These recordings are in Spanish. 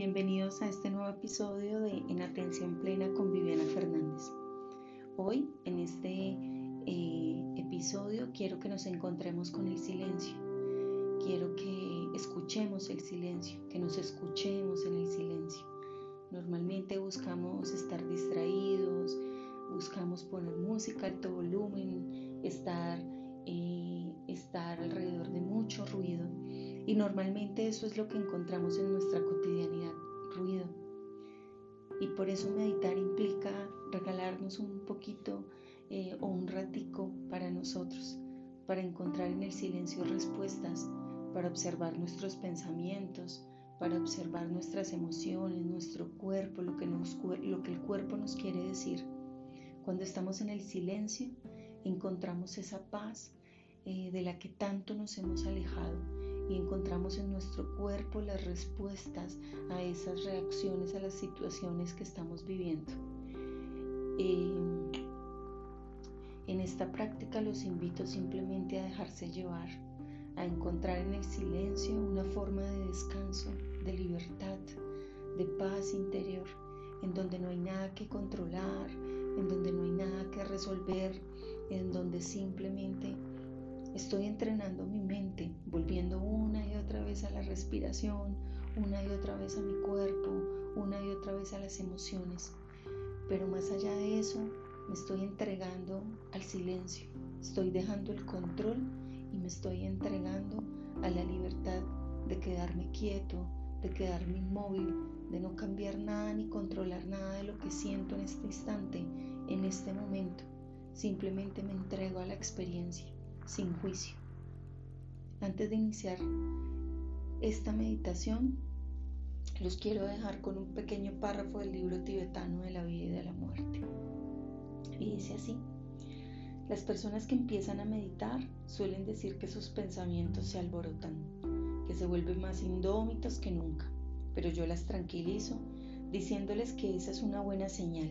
bienvenidos a este nuevo episodio de En Atención Plena con Viviana Fernández. Hoy, en este eh, episodio, quiero que nos encontremos con el silencio. Quiero que escuchemos el silencio, que nos escuchemos en el silencio. Normalmente buscamos estar distraídos, buscamos poner música a alto volumen, estar, eh, estar alrededor de mucho ruido y normalmente eso es lo que encontramos en nuestra cotidianidad, ruido. Y por eso meditar implica regalarnos un poquito eh, o un ratico para nosotros, para encontrar en el silencio respuestas, para observar nuestros pensamientos, para observar nuestras emociones, nuestro cuerpo, lo que, nos, lo que el cuerpo nos quiere decir. Cuando estamos en el silencio, encontramos esa paz eh, de la que tanto nos hemos alejado y encontramos en nuestro cuerpo las respuestas a esas reacciones, a las situaciones que estamos viviendo. Em, en esta práctica los invito simplemente a dejarse llevar, a encontrar en el silencio una forma de descanso, de libertad, de paz interior, en donde no hay nada que controlar, en donde no hay nada que resolver, en donde simplemente Estoy entrenando mi mente, volviendo una y otra vez a la respiración, una y otra vez a mi cuerpo, una y otra vez a las emociones. Pero más allá de eso, me estoy entregando al silencio. Estoy dejando el control y me estoy entregando a la libertad de quedarme quieto, de quedarme inmóvil, de no cambiar nada ni controlar nada de lo que siento en este instante, en este momento. Simplemente me entrego a la experiencia sin juicio. Antes de iniciar esta meditación, los quiero dejar con un pequeño párrafo del libro tibetano de la vida y de la muerte. Y dice así, las personas que empiezan a meditar suelen decir que sus pensamientos se alborotan, que se vuelven más indómitos que nunca, pero yo las tranquilizo diciéndoles que esa es una buena señal.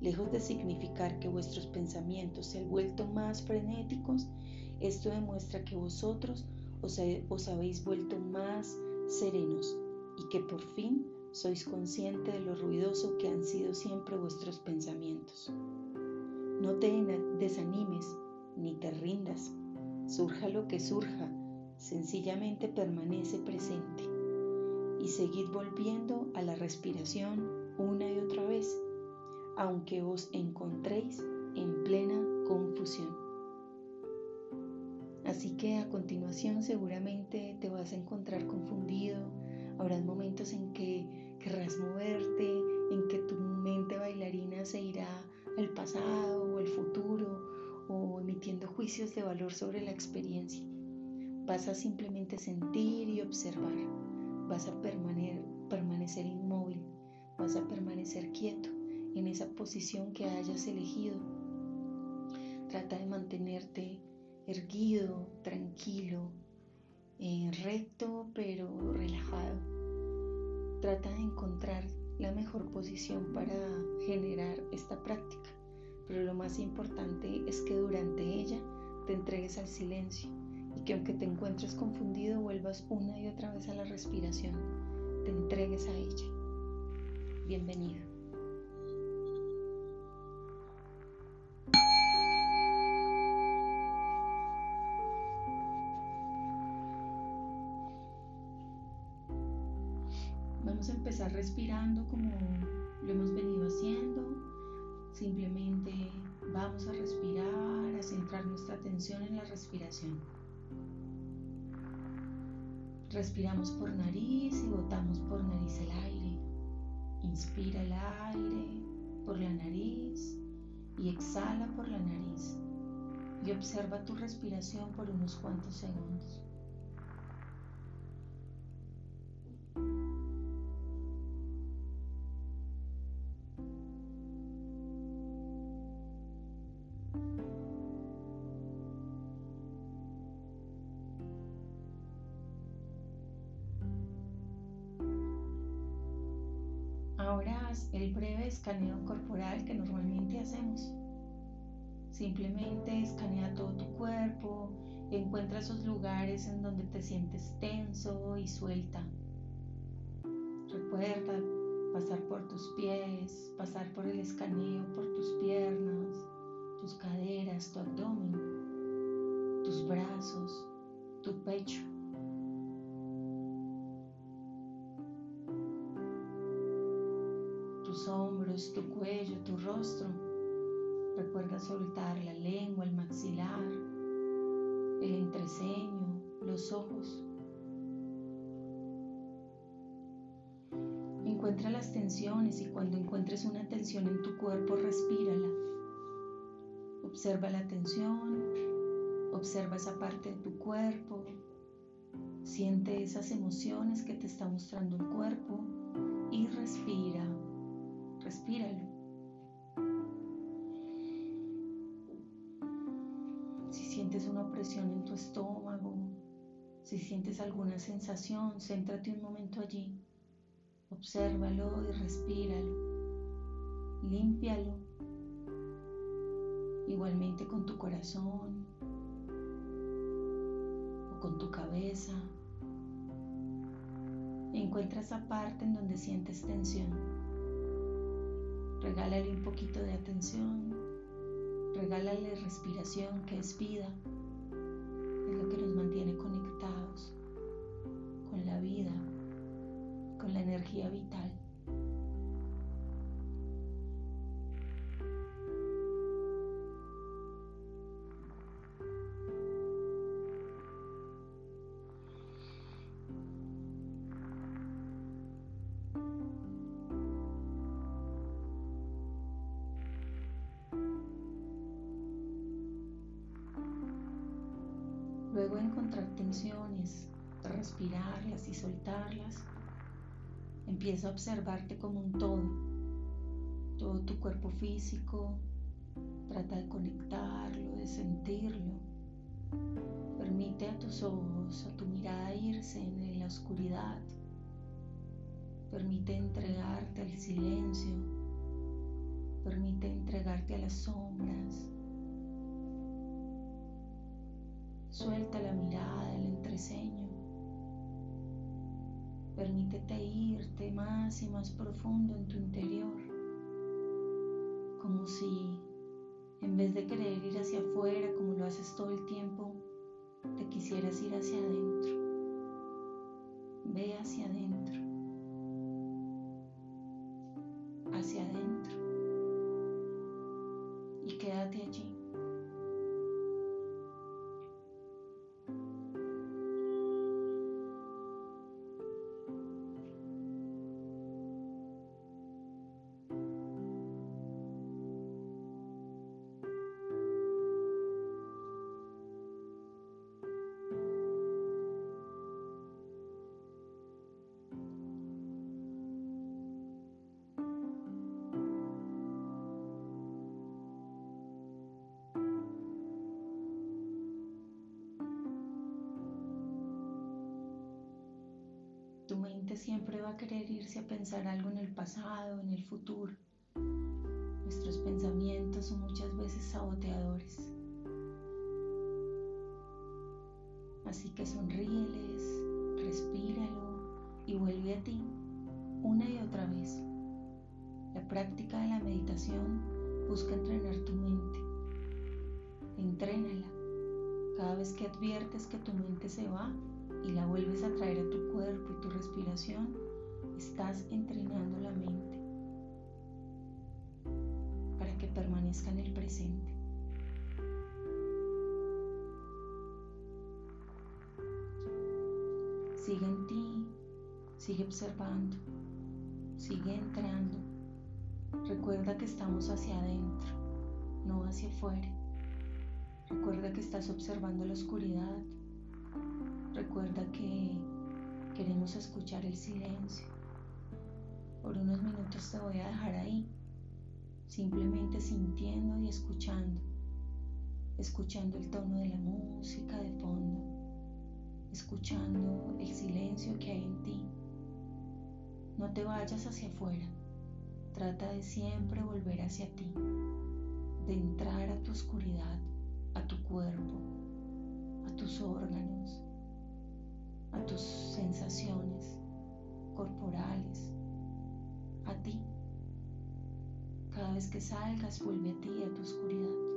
Lejos de significar que vuestros pensamientos se han vuelto más frenéticos, esto demuestra que vosotros os, habéis vuelto más serenos y que por fin sois conscientes de lo ruidoso que han sido siempre vuestros pensamientos. No te desanimes ni te rindas. Surja lo que surja, sencillamente permanece presente y seguid volviendo a la respiración una y otra vez, aunque os encontréis en plena confusión. Así que a continuación seguramente te vas a encontrar confundido, habrá momentos en que querrás moverte, en que tu mente bailarina se irá al pasado o al futuro o emitiendo juicios de valor sobre la experiencia. Vas a simplemente sentir y observar, vas a permanecer inmóvil, vas a permanecer quieto en esa posición que hayas elegido. Trata de mantenerte erguido, tranquilo, eh, recto pero relajado. Trata de encontrar la mejor posición para generar esta práctica, pero lo más importante es que durante ella te entregues al silencio y que aunque te encuentres confundido vuelvas una y otra vez a la respiración, te entregues a ella. Bienvenido. Empezar respirando como lo hemos venido haciendo. Simplemente vamos a respirar, a centrar nuestra atención en la respiración. Respiramos por nariz y botamos por nariz el aire. Inspira el aire por la nariz y exhala por la nariz. Y observa tu respiración por unos cuantos segundos. Haz el breve escaneo corporal que normalmente hacemos. Simplemente escanea todo tu cuerpo, encuentra esos lugares en donde te sientes tenso y suelta. Recuerda pasar por tus pies, pasar por el escaneo, por tus piernas, tus caderas, tu abdomen, tus brazos, tu pecho. Hombros, tu cuello, tu rostro. Recuerda soltar la lengua, el maxilar, el entreceño, los ojos. Encuentra las tensiones y cuando encuentres una tensión en tu cuerpo, respírala. Observa la tensión, observa esa parte de tu cuerpo, siente esas emociones que te está mostrando el cuerpo y respira, respíralo. Si sientes una opresión en tu estómago, si sientes alguna sensación, céntrate un momento allí. Obsérvalo y respíralo. Límpialo. Igualmente con tu corazón o con tu cabeza. Encuentra esa parte en donde sientes tensión. Regálale un poquito de atención. Regálale respiración que es vida. Es lo que nos Luego encontrar tensiones, respirarlas y soltarlas Empieza a observarte como un todo, todo tu cuerpo físico. Trata de conectarlo, de sentirlo. Permite a tus ojos, a tu mirada irse en la oscuridad. Permite entregarte al silencio. Permite entregarte a las sombras. Suelta la mirada, el entreceño. Permítete irte más y más profundo en tu interior, como si en vez de querer ir hacia afuera como lo haces todo el tiempo, te quisieras ir hacia adentro. Ve hacia adentro, hacia adentro y quédate allí. Mente siempre va a querer irse a pensar algo en el pasado, en el futuro. Nuestros pensamientos son muchas veces saboteadores. Así que sonríeles, respíralo y vuelve a ti una y otra vez. La práctica de la meditación busca entrenar tu mente. Entrénala. Cada vez que adviertes que tu mente se va, y la vuelves a traer a tu cuerpo y tu respiración, estás entrenando la mente para que permanezca en el presente. Sigue en ti, sigue observando, sigue entrando. Recuerda que estamos hacia adentro, no hacia afuera. Recuerda que estás observando la oscuridad, Recuerda que queremos escuchar el silencio. Por unos minutos te voy a dejar ahí, simplemente sintiendo y escuchando, escuchando el tono de la música de fondo, escuchando el silencio que hay en ti. No te vayas hacia afuera, trata de siempre volver hacia ti, de entrar a tu oscuridad, a tu cuerpo, a tus órganos a tus sensaciones corporales, a ti. Cada vez que salgas, vuelve a ti, a tu oscuridad.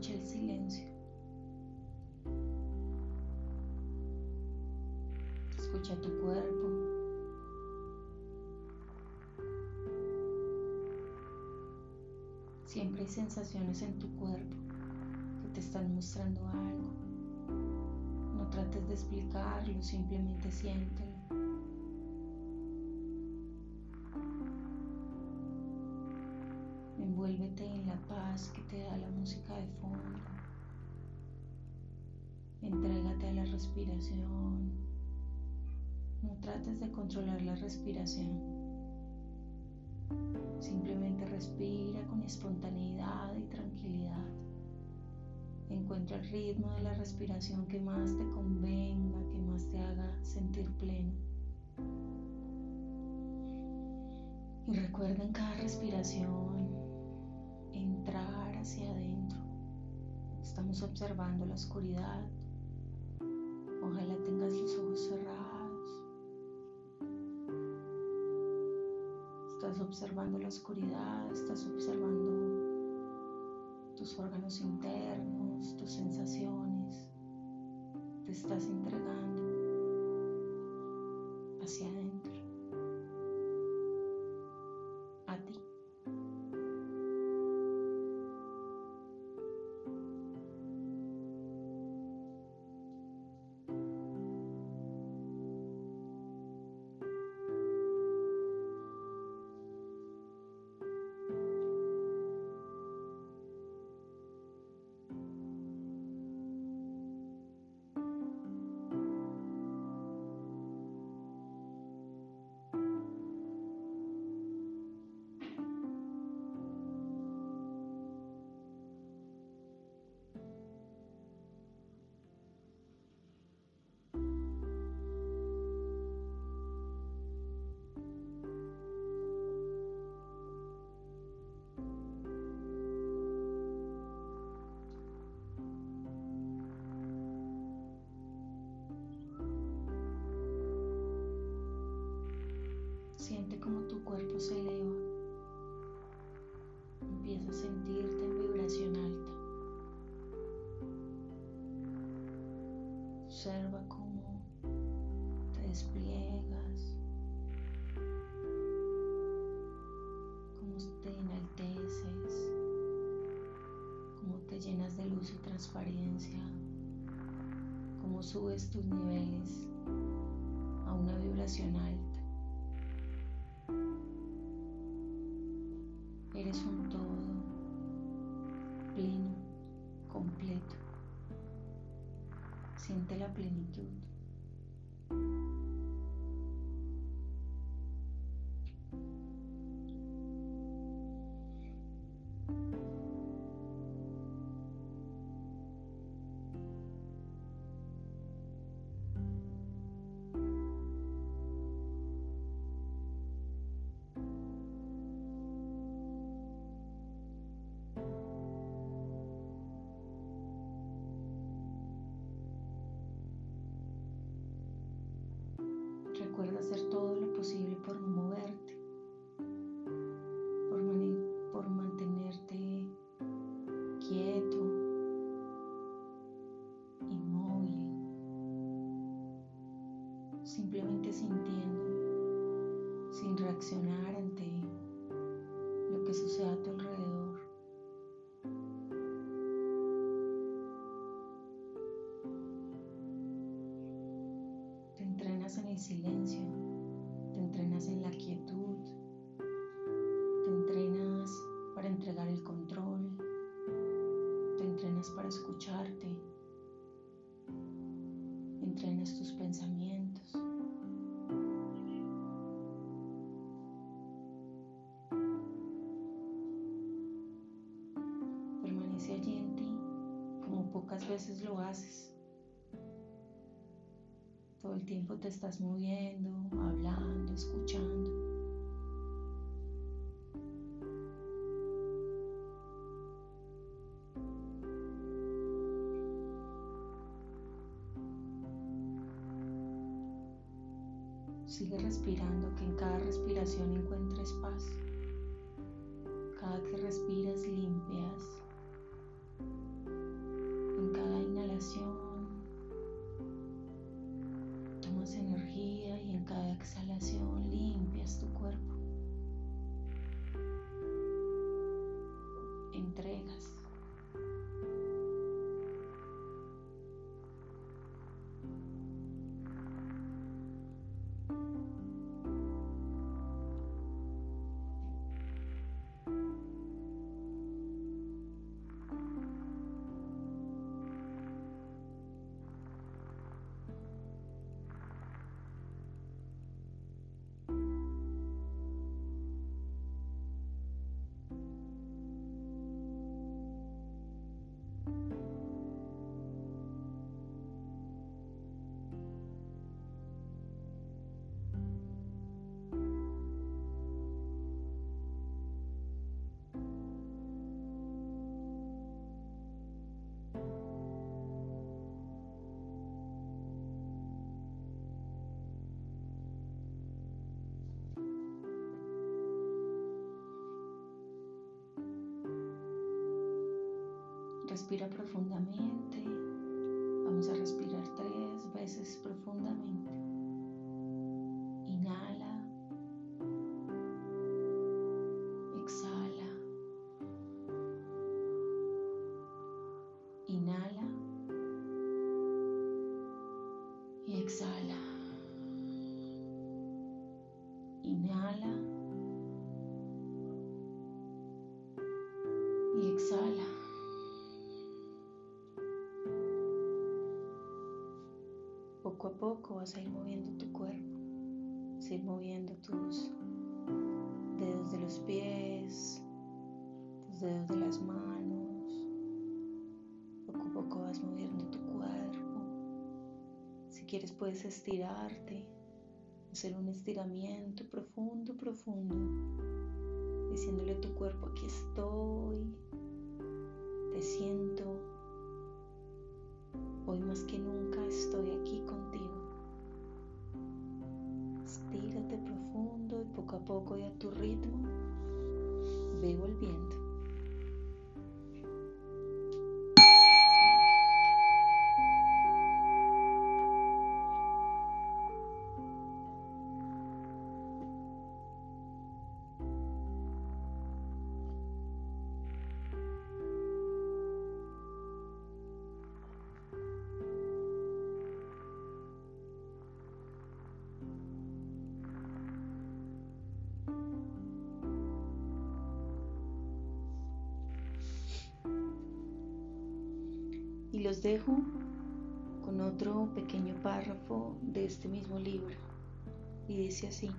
Escucha el silencio. Escucha tu cuerpo. Siempre hay sensaciones en tu cuerpo que te están mostrando algo. No trates de explicarlo, simplemente siéntelo. Que te da la música de fondo. Entrégate a la respiración. No trates de controlar la respiración. Simplemente respira con espontaneidad y tranquilidad. Encuentra el ritmo de la respiración que más te convenga, que más te haga sentir pleno. Y recuerda en cada respiración entrar hacia adentro. Estamos observando la oscuridad. Ojalá tengas los ojos cerrados. Estás observando la oscuridad, estás observando tus órganos internos, tus sensaciones. Te estás entregando hacia adentro. Como tu cuerpo se eleva. Empieza a sentirte en vibración alta. Observa cómo te despliegas, cómo te enalteces, cómo te llenas de luz y transparencia, cómo subes tus niveles a una vibración alta. Siente la silencio, te entrenas en la quietud, te entrenas para entregar el control, te entrenas para escucharte entrenas tus pensamientos. Permanece allí en ti como pocas veces lo haces. Tiempo te estás moviendo, hablando, escuchando. Sigue respirando, que en cada respiración encuentres paz. Cada que respiras limpias. Respira profundamente. Vamos a respirar tres veces profundamente. Inhala. Exhala. Inhala. Y exhala. Inhala. Vas a ir moviendo tu cuerpo, vas a ir moviendo tus dedos de los pies, tus dedos de las manos. Poco a poco vas moviendo tu cuerpo. Si quieres puedes estirarte, hacer un estiramiento profundo, profundo, diciéndole a tu cuerpo, aquí estoy, te siento, Hoy más que nunca Los dejo con otro pequeño párrafo de este mismo libro. Y dice así.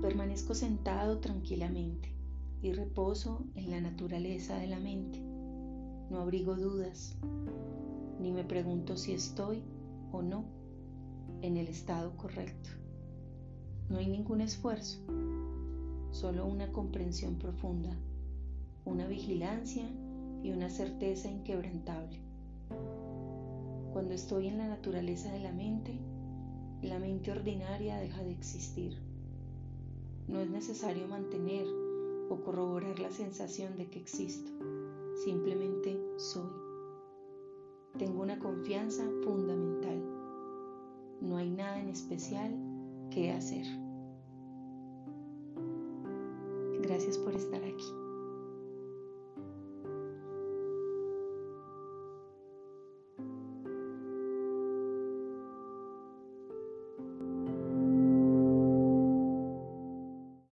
Permanezco sentado tranquilamente y reposo en la naturaleza de la mente. No abrigo dudas, ni me pregunto si estoy o no en el estado correcto. No hay ningún esfuerzo, solo una comprensión profunda, una vigilancia y una certeza inquebrantable. Cuando estoy en la naturaleza de la mente, la mente ordinaria deja de existir. No es necesario mantener o corroborar la sensación de que existo, simplemente soy. Tengo una confianza fundamental. no hay nada en especial que hacer. Gracias por estar aquí.